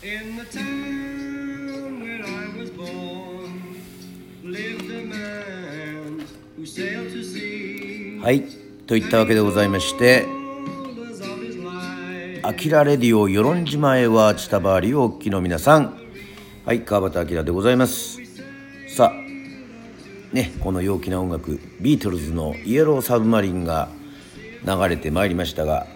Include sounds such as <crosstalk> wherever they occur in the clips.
In the town where I was born lived a man who sailed to sea. はいといったわけでございまして Shoulders of his life.「あきらレディオ与論島へは千田バーリをお聞きの皆さんはい川端明でございますさあねこの陽気な音楽ビートルズの「イエローサブマリン」が流れてまいりましたが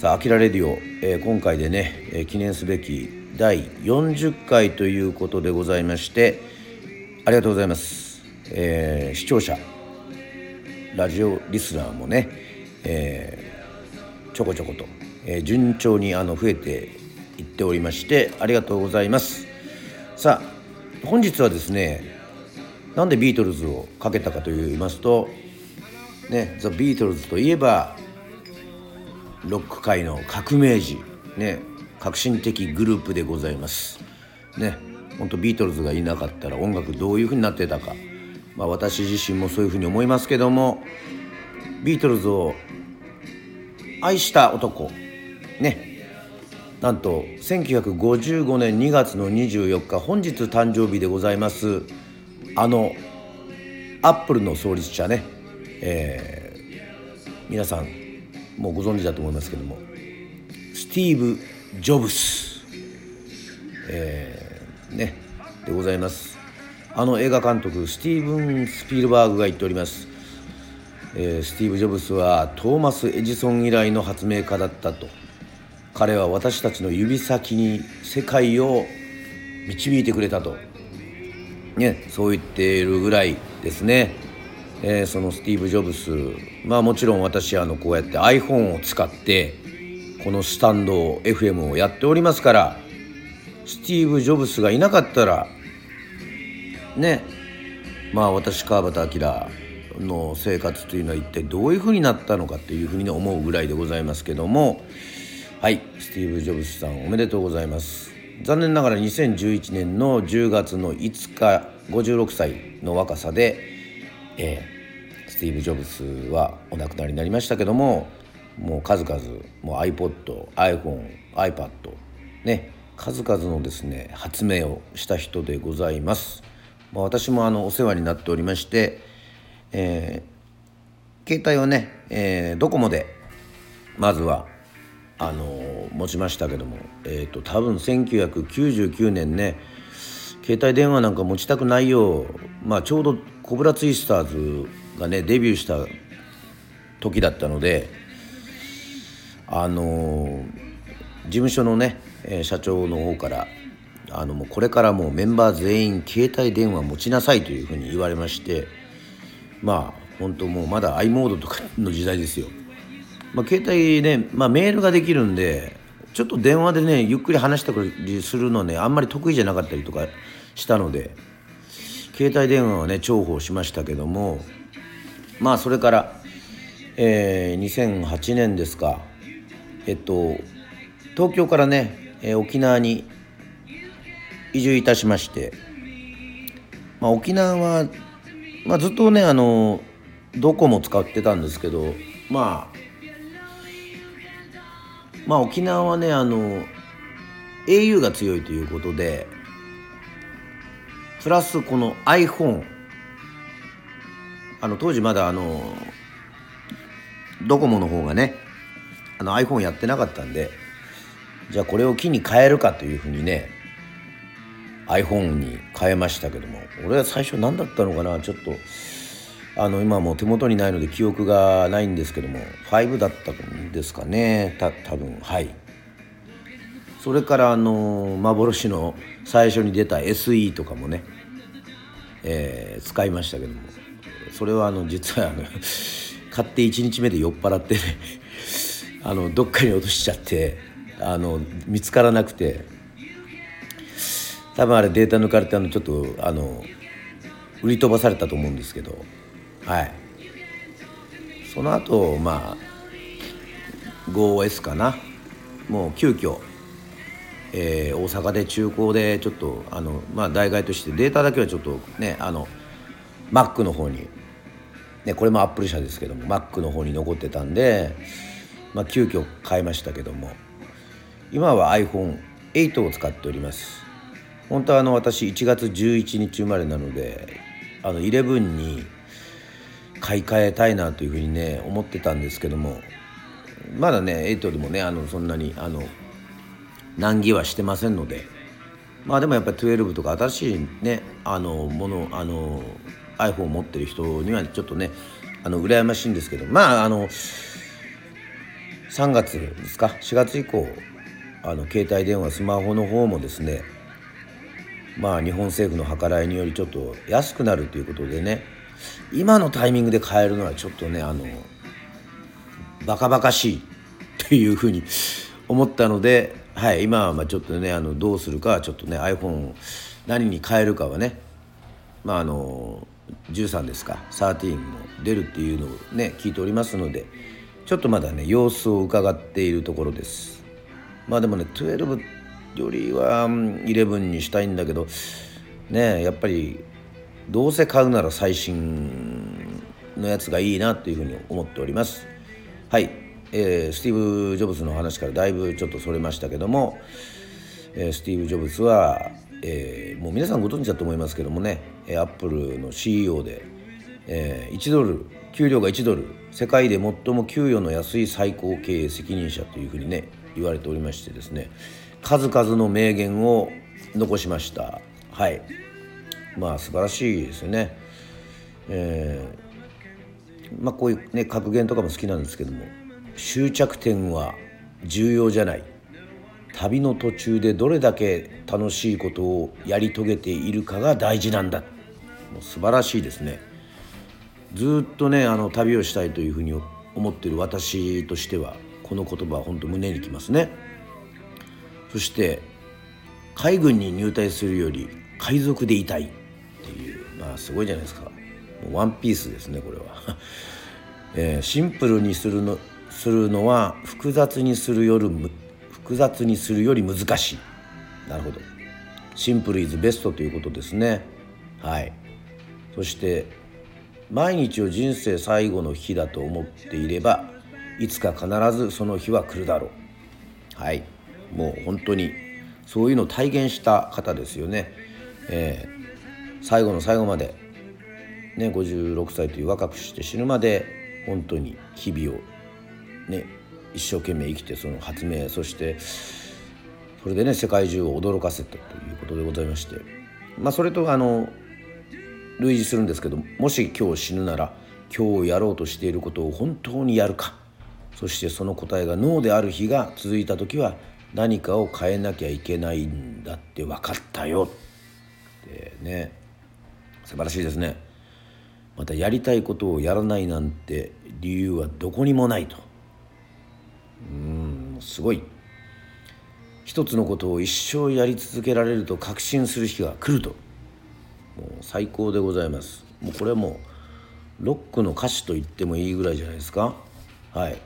さあ「あきらレディオ」えー今回でね、えー記念すべき第40回ということでございましてありがとうございます、えー視聴者ラジオリスナーもね、えーちょこちょこと、えー順調にあの増えていっておりましてありがとうございます。さあ本日はですねなんでビートルズをかけたかといいますとねザ・ビートルズといえばロック界の革命児。ね。革新的グループでございます。ね。本当ビートルズがいなかったら音楽どういう風になってたか。まあ私自身もそういう風に思いますけどもビートルズを愛した男。ね。なんと1955年2月の24日本日誕生日でございます。あのアップルの創立者ね、えー皆さんもうご存知だと思いますけどもスティーブ・ジョブス、えーねでございます。あの映画監督スティーブン・スピルバーグが言っております。えースティーブ・ジョブスはトーマス・エジソン以来の発明家だったと。彼は私たちの指先に世界を導いてくれたと、ね、そう言っているぐらいですね、えーそのスティーブ・ジョブスまあもちろん私あのこうやって iPhone を使ってこのスタンド FM をやっておりますからスティーブ・ジョブスがいなかったらねまあ私川端明の生活というのは一体どういうふうになったのかというふうに思うぐらいでございますけどもはいスティーブ・ジョブスさんおめでとうございます。残念ながら2011年の10月の5日56歳の若さで、えースティーブ・ジョブスはお亡くなりになりましたけどももう数々もう iPod、iPhone、iPad ね数々のですね発明をした人でございます。まあ、私もあのお世話になっておりまして、えー携帯をね、えードコモでまずはあのー持ちましたけども、えー、と多分1999年ね携帯電話なんか持ちたくないよ、まあ、ちょうどコブラツイスターズがねデビューした時だったのであの事務所のね、社長の方からあのもうこれからもうメンバー全員携帯電話持ちなさいというふうに言われましてまあ本当もうまだ i モードとかの時代ですよ。まあ、携帯ね、まあ、メールができるんでちょっと電話でねゆっくり話したりするのねあんまり得意じゃなかったりとかしたので携帯電話はね重宝しましたけどもまあそれから、えー2008年ですか。えっと東京からね、えー沖縄に移住いたしまして、まあ、沖縄は、まあ、ずっとねあのどこも使ってたんですけどまあまあ沖縄はねあの au が強いということでプラスこの iPhone あの当時まだあのドコモの方がねあの iPhone やってなかったんでじゃあこれを機に変えるかというふうにね iPhone に変えましたけども俺は最初何だったのかなちょっとあの今もう手元にないので記憶がないんですけども5だったんですかねた多分はい。それからあの幻の最初に出た SE とかもね、えー使いましたけども。それはあの実はあの <laughs> 買って1日目で酔っ払ってね <laughs> あのどっかに落としちゃってあの見つからなくて多分あれデータ抜かれてあのちょっとあの売り飛ばされたと思うんですけどはい。その後まあ 5S かな。もう急遽えー大阪で中古でちょっとあの、まあ、代替としてデータだけはちょっとねあの Mac の方に、ね、これもアップル社ですけども Mac の方に残ってたんで、まあ、急遽変えましたけども今は iPhone 8を使っております。本当はあの私1月11日生まれなのであの11に買い替えたいなというふうにね思ってたんですけどもまだね8でもねあのそんなにあの難儀はしてませんのでまあでもやっぱり12とか新しいねあのものあの iPhone を持ってる人にはちょっとねあの羨ましいんですけどまああの3月ですか？4月以降あの携帯電話スマホの方もですねまあ日本政府の計らいによりちょっと安くなるということでね今のタイミングで買えるのはちょっとねあのバカバカしいっていうふうに思ったので、はい、今はまあちょっとねあのどうするかちょっとね iPhone を何に変えるかはねまああの13ですか？13も出るっていうのをね聞いておりますのでちょっとまだね様子を伺っているところです。まあでもね12よりは11にしたいんだけどねやっぱりどうせ買うなら最新のやつがいいなっていうふうに思っております。はい、えー、スティーブ・ジョブズの話からだいぶちょっとそれましたけども、えー、スティーブ・ジョブズは、えー、もう皆さんご存知だと思いますけどもねアップルの CEO で、えー、1ドル給料が1ドル世界で最も給与の安い最高経営責任者というふうにね言われておりましてですね数々の名言を残しました。はい。まあ素晴らしいですよね。えー、まあこういうね格言とかも好きなんですけども終着点は重要じゃない。旅の途中でどれだけ楽しいことをやり遂げているかが大事なんだ。もう素晴らしいですね。ずっとねあの旅をしたいというふうに思っている私としてはこの言葉は本当胸にきますね。そして海軍に入隊するより海賊でいたいっていうまあすごいじゃないですか。もうワンピースですねこれは、<laughs> えー、シンプルにするのするのは複雑にするより複雑にするより難しい。なるほど。シンプルイズベストということですね。はい。そして毎日を人生最後の日だと思っていればいつか必ずその日は来るだろう。はい。もう本当にそういうのを体現した方ですよね、えー、最後の最後まで、ね、56歳という若くして死ぬまで本当に日々を、ね、一生懸命生きてその発明そしてそれでね世界中を驚かせたということでございまして。まあそれとあの類似するんですけどもし今日死ぬなら今日やろうとしていることを本当にやるか。そしてその答えがノーである日が続いた時は何かを変えなきゃいけないんだって分かったよ。ってね。素晴らしいですね。またやりたいことをやらないなんて理由はどこにもないと。うんすごい。一つのことを一生やり続けられると確信する日が来ると。もう最高でございます。もうこれはもうロックの歌詞と言ってもいいぐらいじゃないですか。はい。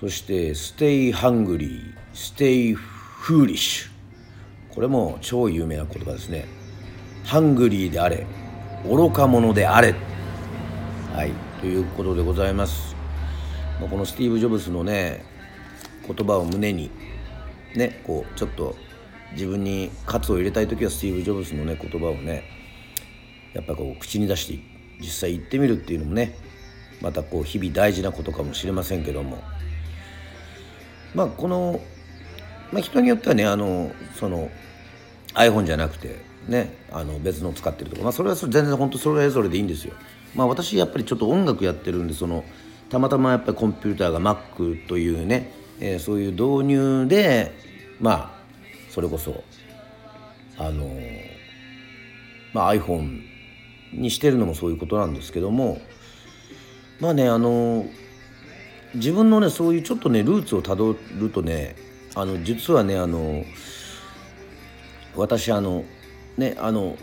そして「Stay Hungry」「Stay Foolish」これも超有名な言葉ですね。ハングリーであれ愚か者であれ。はい。ということでございます。このスティーブ・ジョブズのね言葉を胸にねこうちょっと自分に喝を入れたい時はスティーブ・ジョブズのね言葉をねやっぱこう口に出して実際言ってみるっていうのもねまたこう日々大事なことかもしれませんけどもまあこの、まあ、人によってはねあのその iPhone じゃなくてねあの別の使ってるとか、まあ、それはそれ全然本当それぞれでいいんですよ。まあ私やっぱりちょっと音楽やってるんでそのたまたまやっぱりコンピューターが Mac というね、えー、そういう導入でまあそれこそあのまあ iPhone にしてるのもそういうことなんですけどもまあねあの自分のねそういうちょっとねルーツをたどるとねあの実はねあの私あのねあの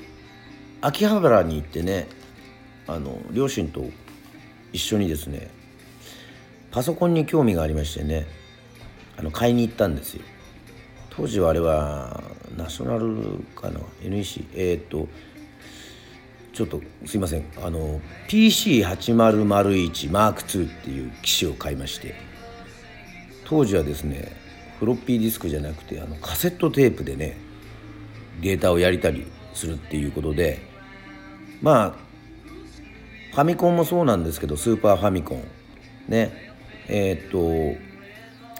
秋葉原に行ってねあの両親と一緒にですねパソコンに興味がありましてねあの買いに行ったんですよ。当時はあれはナショナルかな？NEC えっ、とちょっとすいません。あの PC8001 M2 っていう機種を買いまして。当時はですねフロッピーディスクじゃなくてあのカセットテープでねデータをやりたりするっていうことでまあファミコンもそうなんですけどスーパーファミコン。ね。えー、っと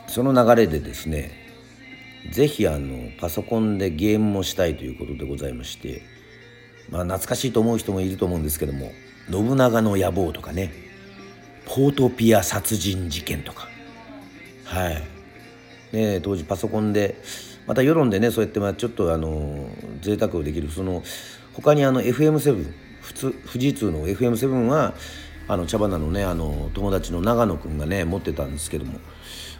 その流れでですね是非あのパソコンでゲームもしたいということでございましてまあ懐かしいと思う人もいると思うんですけども「信長の野望」とかね「ポートピア殺人事件」とか。はい。ね当時パソコンでまた世論でねそうやってまあちょっとあの贅沢をできるその他にあの FM7 普通富士通の FM7 はあの茶花のねあの友達の長野くんがね持ってたんですけども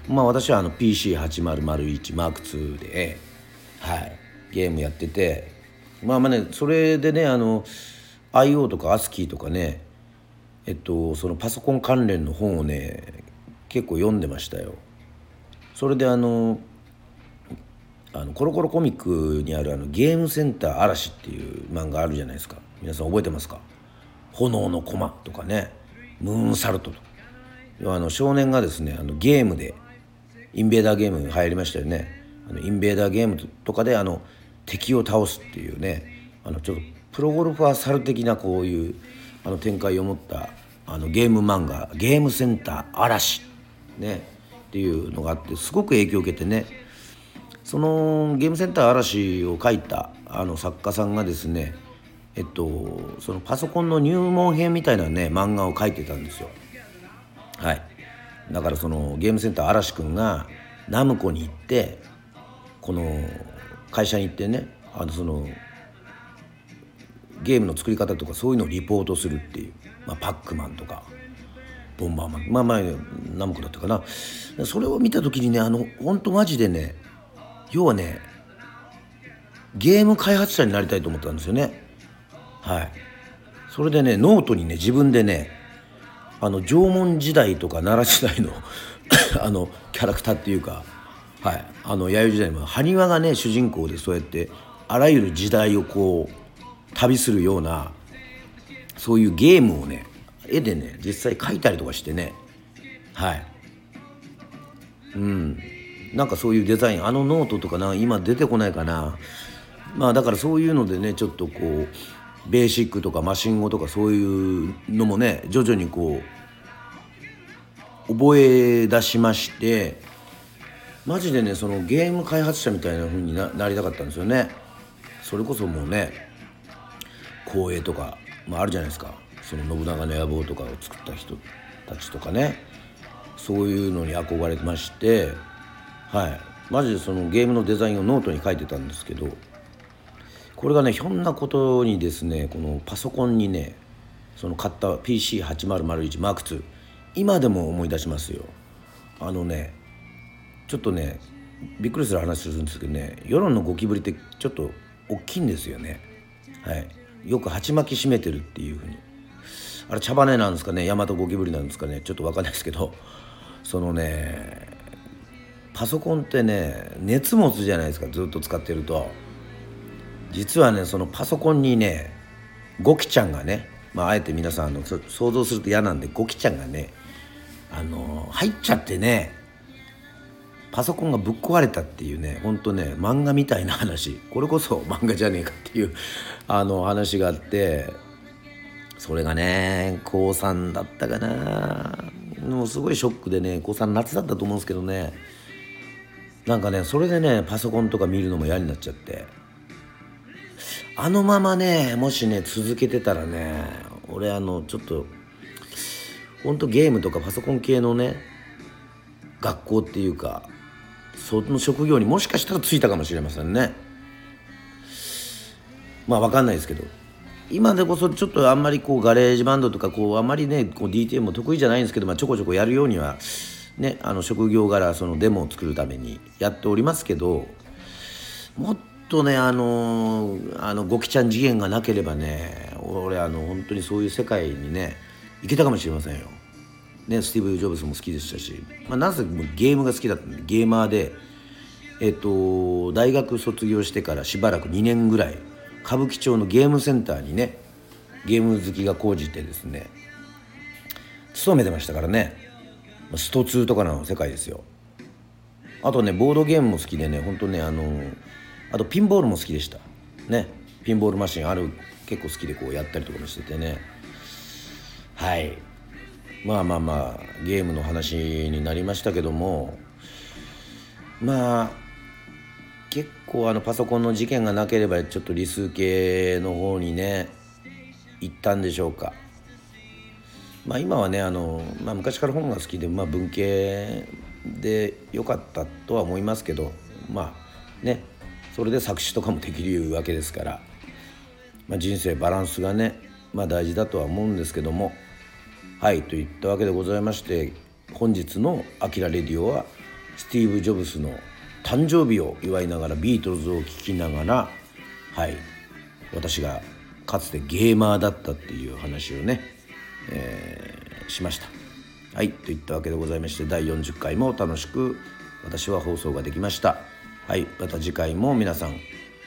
まあ私はあの PC8001 マーク2で、はい、ゲームやっててまあまあねそれでねあの IO とか ASCII とかねえっとそのパソコン関連の本をね結構読んでましたよ。それであのあのコロコロコミックにあるあのゲームセンター嵐っていう漫画あるじゃないですか。皆さん覚えてますか？炎の駒とかねムーンサルトと。あの少年がですねあのゲームでインベーダーゲームに入りましたよね。あのインベーダーゲームとかであの敵を倒すっていうね。あのちょっとプロゴルファー猿的なこういうあの展開を持ったあのゲーム漫画「ゲームセンター嵐」ね。っていうのがあってすごく影響を受けてね。そのゲームセンター嵐を書いたあの作家さんがですねえっとそのパソコンの入門編みたいなね漫画を書いてたんですよ。はい。だからそのゲームセンター嵐くんがナムコに行ってこの会社に行ってねあのそのゲームの作り方とかそういうのをリポートするっていう、まあ、パックマンとかボンバーマンまあ前ナムコだったかな。それを見た時にねあの本当マジでね要はねゲーム開発者になりたいと思ったんですよね。はい。それでねノートにね自分でねあの縄文時代とか奈良時代の <coughs> あのキャラクターっていうか、はい、あの弥生時代の埴輪がね主人公でそうやってあらゆる時代をこう旅するようなそういうゲームをね絵でね実際描いたりとかしてねはい。うん。なんかそういうデザインあのノートとかな今出てこないかな。まあだからそういうのでねちょっとこうベーシックとかマシン語とかそういうのもね徐々にこう覚え出しましてマジでねそのゲーム開発者みたいな風にななりたかったんですよね。それこそもうねコーエーとか、まあ、あるじゃないですか。その信長の野望とかを作った人たちとかね。そういうのに憧れまして。はい。マジでそのゲームのデザインをノートに書いてたんですけどこれがねひょんなことにですねこのパソコンにねその買った PC8001 マーク2今でも思い出しますよ。あのねちょっとねびっくりする話するんですけどね世論のゴキブリってちょっと大きいんですよね。はい。よく鉢巻き締めてるっていうふうに。あれ茶羽なんですかね大和ゴキブリなんですかねちょっと分かんないですけどそのねパソコンってね熱持つじゃないですかずっと使ってると。実はねそのパソコンにねゴキちゃんがね、まあ、あえて皆さんあの想像すると嫌なんでゴキちゃんがねあの入っちゃってねパソコンがぶっ壊れたっていうねほんとね漫画みたいな話。これこそ <laughs> 漫画じゃねえかっていうあの話があってそれがね高3だったかな。もうすごいショックでね高3夏だったと思うんですけどね。なんかねそれでねパソコンとか見るのも嫌になっちゃって。あのままねもしね続けてたらね俺あのちょっとほんとゲームとかパソコン系のね学校っていうかその職業にもしかしたらついたかもしれませんね。まあ分かんないですけど。今でこそちょっとあんまりこうガレージバンドとかこうあんまりねこう DTM も得意じゃないんですけど、まあ、ちょこちょこやるようにはねあの職業柄そのデモを作るためにやっておりますけどもっとねあのあのゴキちゃん事件がなければね俺あの本当にそういう世界にね行けたかもしれませんよ。ね、スティーブ・ジョブズも好きでしたし、まあ、なぜゲームが好きだったんでゲーマーで、えっと、大学卒業してからしばらく2年ぐらい歌舞伎町のゲームセンターにねゲーム好きが高じてですね勤めてましたからね。スト2とかの世界ですよ。あとねボードゲームも好きでねほんとねあのあとピンボールも好きでした。ね。ピンボールマシンある結構好きでこうやったりとかもしててね。はい。まあまあまあゲームの話になりましたけども。まあ結構あのパソコンの事件がなければちょっと理数系の方にね行ったんでしょうか。まあ今はねあの、まあ、昔から本が好きで、まあ、文系で良かったとは思いますけど。まあね。それで作詞とかもできるわけですから、まあ、人生バランスがね、まあ、大事だとは思うんですけどもはいといったわけでございまして本日の「アキラレディオ」はスティーブ・ジョブスの誕生日を祝いながらビートルズを聴きながらはい私がかつてゲーマーだったっていう話をね、えー、しました。はいといったわけでございまして第40回も楽しく私は放送ができました。はいまた次回も皆さん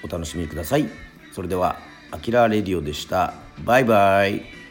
お楽しみください。それでは「アキラレディオ」でした。バイバイ。